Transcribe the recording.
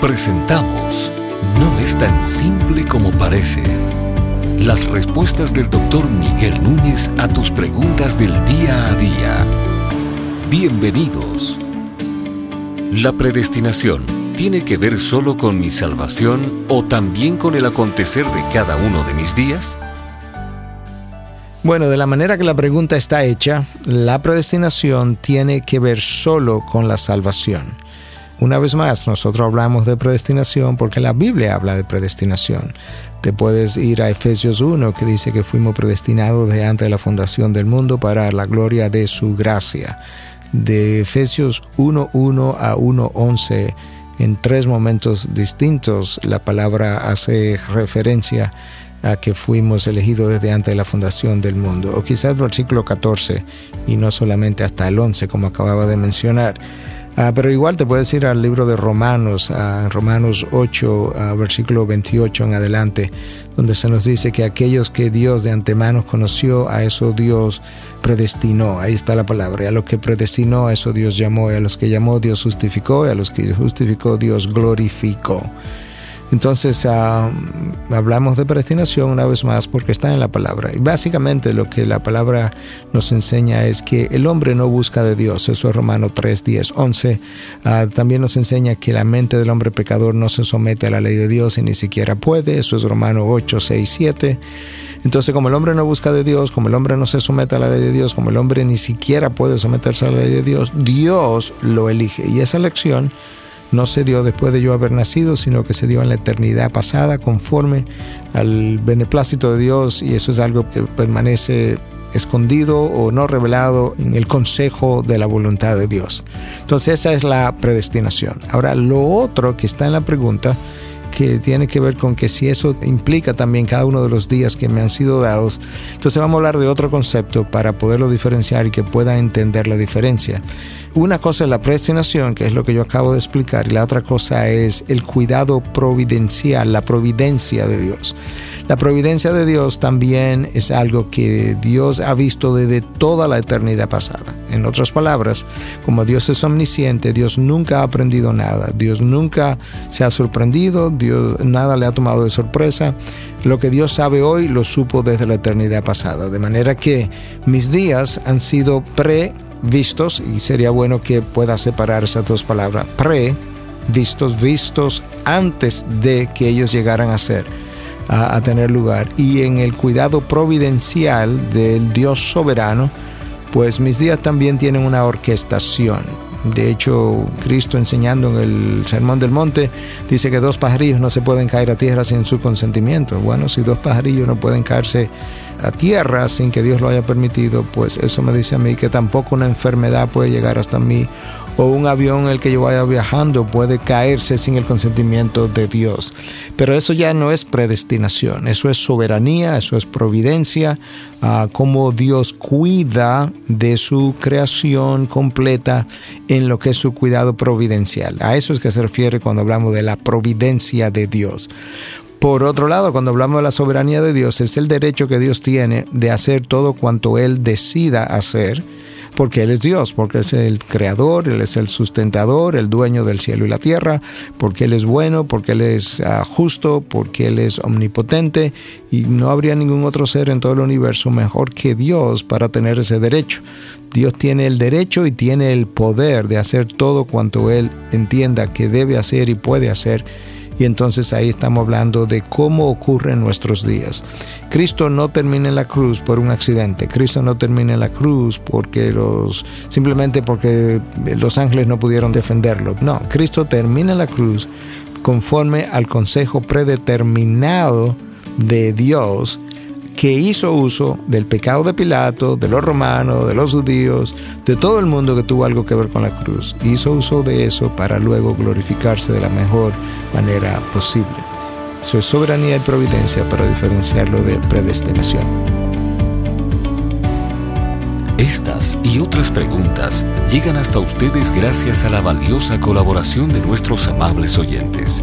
Presentamos No es tan simple como parece. Las respuestas del doctor Miguel Núñez a tus preguntas del día a día. Bienvenidos. ¿La predestinación tiene que ver solo con mi salvación o también con el acontecer de cada uno de mis días? Bueno, de la manera que la pregunta está hecha, la predestinación tiene que ver solo con la salvación. Una vez más, nosotros hablamos de predestinación porque la Biblia habla de predestinación. Te puedes ir a Efesios 1 que dice que fuimos predestinados de antes de la fundación del mundo para la gloria de su gracia. De Efesios 1.1 a 1.11, en tres momentos distintos, la palabra hace referencia a que fuimos elegidos desde antes de la fundación del mundo. O quizás versículo 14 y no solamente hasta el 11 como acababa de mencionar. Ah, pero igual te puedes ir al libro de Romanos, a Romanos 8, versículo 28 en adelante, donde se nos dice que aquellos que Dios de antemano conoció, a eso Dios predestinó. Ahí está la palabra. Y a los que predestinó, a eso Dios llamó. Y a los que llamó, Dios justificó. Y a los que justificó, Dios glorificó. Entonces ah, hablamos de predestinación una vez más porque está en la palabra. Y básicamente lo que la palabra nos enseña es que el hombre no busca de Dios. Eso es Romano 3, 10, 11. también nos enseña que la mente del hombre pecador no se somete a la ley de Dios y ni siquiera puede. Eso es Romano 8, 6, 7. Entonces, como el hombre no busca de Dios, como el hombre no se somete a la ley de Dios, como el hombre ni siquiera puede someterse a la ley de Dios, Dios lo elige. Y esa elección no se dio después de yo haber nacido, sino que se dio en la eternidad pasada conforme al beneplácito de Dios y eso es algo que permanece escondido o no revelado en el consejo de la voluntad de Dios. Entonces esa es la predestinación. Ahora, lo otro que está en la pregunta que tiene que ver con que si eso implica también cada uno de los días que me han sido dados, entonces vamos a hablar de otro concepto para poderlo diferenciar y que pueda entender la diferencia. Una cosa es la predestinación, que es lo que yo acabo de explicar, y la otra cosa es el cuidado providencial, la providencia de Dios. La providencia de Dios también es algo que Dios ha visto desde toda la eternidad pasada. En otras palabras, como Dios es omnisciente, Dios nunca ha aprendido nada, Dios nunca se ha sorprendido, Dios nada le ha tomado de sorpresa. Lo que Dios sabe hoy lo supo desde la eternidad pasada. De manera que mis días han sido previstos, y sería bueno que pueda separar esas dos palabras, previstos, vistos antes de que ellos llegaran a ser a, tener lugar. Y en el cuidado providencial del Dios soberano, pues mis días también tienen una orquestación. De hecho, Cristo enseñando en el Sermón del Monte dice que dos pajarillos no se pueden caer a tierra sin su consentimiento. Bueno, si dos pajarillos no pueden caerse a tierra sin que Dios lo haya permitido, pues eso me dice a mí que tampoco una enfermedad puede llegar hasta mí o un avión en el que yo vaya viajando puede caerse sin el consentimiento de Dios. Pero eso ya no es predestinación, eso es soberanía, eso es providencia, cómo Dios cuida de su creación completa en lo que es su cuidado providencial. A eso es que se refiere cuando hablamos de la providencia de Dios. Por otro lado, cuando hablamos de la soberanía de Dios, es el derecho que Dios tiene de hacer todo cuanto Él decida hacer porque Él es Dios, porque es el creador, Él es el sustentador, el dueño del cielo y la tierra, porque Él es bueno, porque Él es ah, justo, porque Él es omnipotente y no habría ningún otro ser en todo el universo mejor que Dios para tener ese derecho. Dios tiene el derecho y tiene el poder de hacer todo cuanto Él entienda que debe hacer y puede hacer y entonces ahí estamos hablando de cómo ocurre en nuestros días. Cristo no termina en la cruz por un accidente. Cristo no termina en la cruz porque los simplemente porque los ángeles no pudieron defenderlo. No, Cristo termina en la cruz conforme al consejo predeterminado de Dios que hizo uso del pecado de Pilato, de los romanos, de los judíos, de todo el mundo que tuvo algo que ver con la cruz. Hizo uso de eso para luego glorificarse de la mejor manera posible. Eso es soberanía y providencia para diferenciarlo de predestinación. Estas y otras preguntas llegan hasta ustedes gracias a la valiosa colaboración de nuestros amables oyentes.